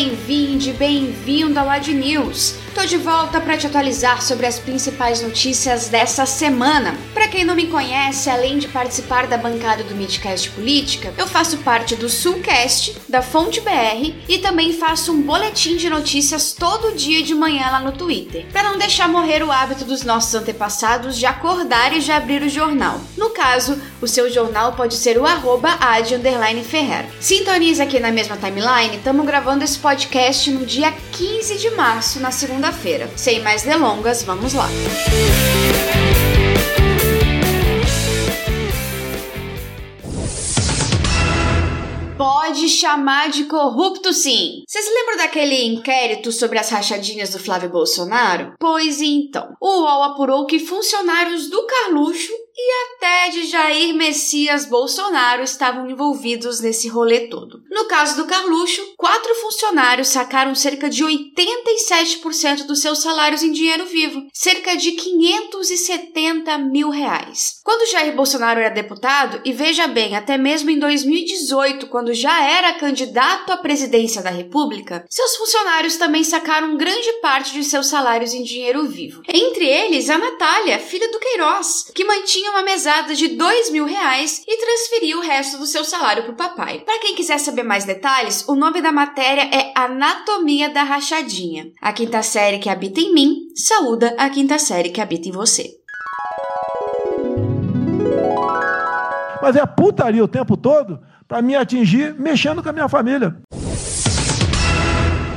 bem-vinde, bem-vindo ao Ad News. Tô de volta para te atualizar sobre as principais notícias dessa semana. Para quem não me conhece, além de participar da bancada do Midcast Política, eu faço parte do Sulcast, da Fonte BR e também faço um boletim de notícias todo dia de manhã lá no Twitter, para não deixar morrer o hábito dos nossos antepassados de acordar e de abrir o jornal. No caso, o seu jornal pode ser o arroba Ferrer. Sintoniza aqui na mesma timeline, estamos gravando esse podcast no dia 15 de março, na segunda segunda-feira. Sem mais delongas, vamos lá. pode chamar de corrupto sim. Vocês lembram daquele inquérito sobre as rachadinhas do Flávio Bolsonaro? Pois então, o UOL apurou que funcionários do Carluxo e até de Jair Messias Bolsonaro estavam envolvidos nesse rolê todo. No caso do Carluxo, quatro funcionários sacaram cerca de 87% dos seus salários em dinheiro vivo, cerca de 570 mil reais. Quando Jair Bolsonaro era deputado, e veja bem, até mesmo em 2018, quando já era candidato à presidência da República, seus funcionários também sacaram grande parte de seus salários em dinheiro vivo. Entre eles, a Natália, filha do Queiroz, que mantinha uma mesada de dois mil reais e transferiu o resto do seu salário para o papai. Para quem quiser saber mais detalhes, o nome da matéria é Anatomia da Rachadinha. A quinta série que habita em mim saúda a quinta série que habita em você. Mas é putaria o tempo todo para me atingir mexendo com a minha família.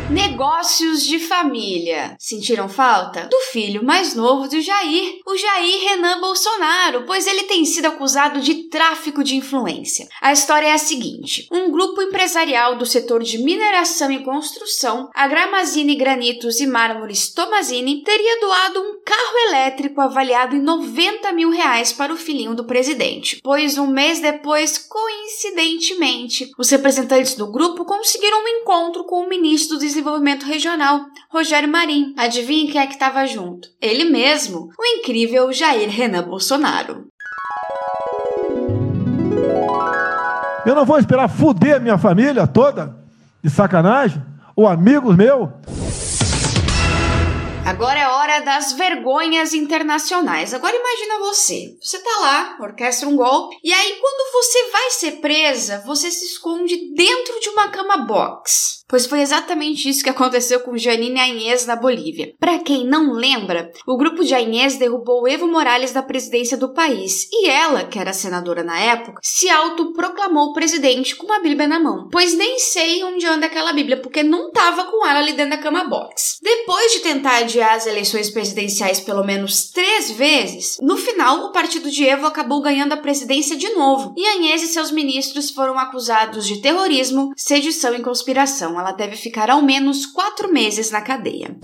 Negócios de família. Sentiram falta? Do filho mais novo do Jair, o Jair Renan Bolsonaro, pois ele tem sido acusado de tráfico de influência. A história é a seguinte: um grupo empresarial do setor de mineração e construção, a Gramazine Granitos e Mármores Tomazini, teria doado um carro elétrico avaliado em 90 mil reais para o filhinho do presidente, pois um mês depois, coincidentemente, os representantes do grupo conseguiram um encontro com o ministro do Desenvolvimento Regional, Rogério Marim. Adivinhe quem é que estava junto? Ele mesmo, o incrível Jair Renan Bolsonaro. Eu não vou esperar fuder minha família toda de sacanagem, ou amigos meus. Agora é hora das vergonhas internacionais. Agora imagina você. Você tá lá, orquestra um golpe, e aí quando você vai ser presa, você se esconde dentro de uma cama box. Pois foi exatamente isso que aconteceu com Janine Añez na Bolívia. Para quem não lembra, o grupo de Añez derrubou Evo Morales da presidência do país e ela, que era senadora na época, se autoproclamou presidente com uma Bíblia na mão. Pois nem sei onde anda aquela Bíblia, porque não tava com ela ali dentro da cama box. Depois de tentar adiar as eleições presidenciais pelo menos três vezes, no final o partido de Evo acabou ganhando a presidência de novo e Añez e seus ministros foram acusados de terrorismo, sedição e conspiração ela deve ficar ao menos quatro meses na cadeia.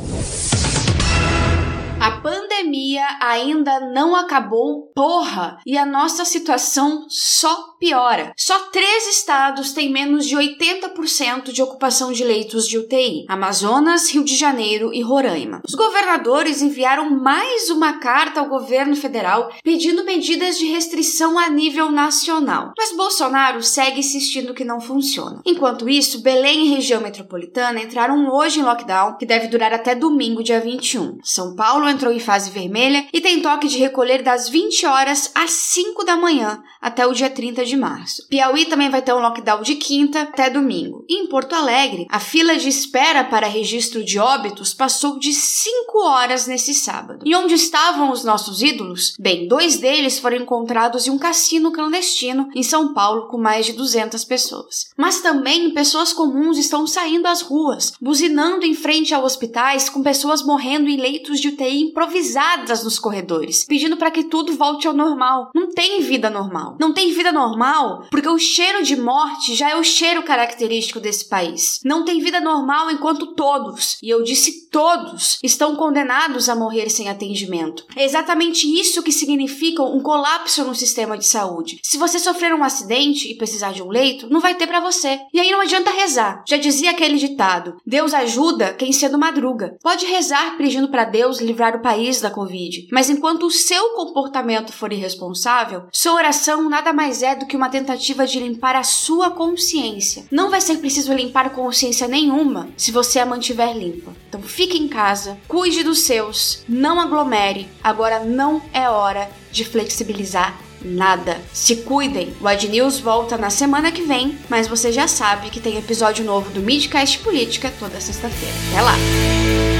A pandemia ainda não acabou, porra! E a nossa situação só piora. Só três estados têm menos de 80% de ocupação de leitos de UTI: Amazonas, Rio de Janeiro e Roraima. Os governadores enviaram mais uma carta ao governo federal pedindo medidas de restrição a nível nacional. Mas Bolsonaro segue insistindo que não funciona. Enquanto isso, Belém e região metropolitana entraram hoje em lockdown, que deve durar até domingo, dia 21. São Paulo entrou em fase vermelha e tem toque de recolher das 20 horas às 5 da manhã até o dia 30 de março. Piauí também vai ter um lockdown de quinta até domingo. E em Porto Alegre, a fila de espera para registro de óbitos passou de 5 horas nesse sábado. E onde estavam os nossos ídolos? Bem, dois deles foram encontrados em um cassino clandestino em São Paulo com mais de 200 pessoas. Mas também pessoas comuns estão saindo às ruas, buzinando em frente a hospitais com pessoas morrendo em leitos de UTI improvisadas nos corredores, pedindo para que tudo volte ao normal. Não tem vida normal. Não tem vida normal porque o cheiro de morte já é o cheiro característico desse país. Não tem vida normal enquanto todos, e eu disse todos, estão condenados a morrer sem atendimento. É exatamente isso que significa um colapso no sistema de saúde. Se você sofrer um acidente e precisar de um leito, não vai ter para você. E aí não adianta rezar. Já dizia aquele ditado: Deus ajuda quem cedo madruga. Pode rezar pedindo para Deus livrar o país da da Covid. Mas enquanto o seu comportamento for irresponsável, sua oração nada mais é do que uma tentativa de limpar a sua consciência. Não vai ser preciso limpar consciência nenhuma se você a mantiver limpa. Então fique em casa, cuide dos seus, não aglomere. Agora não é hora de flexibilizar nada. Se cuidem. O Ad News volta na semana que vem, mas você já sabe que tem episódio novo do Midcast Política toda sexta-feira. Até lá.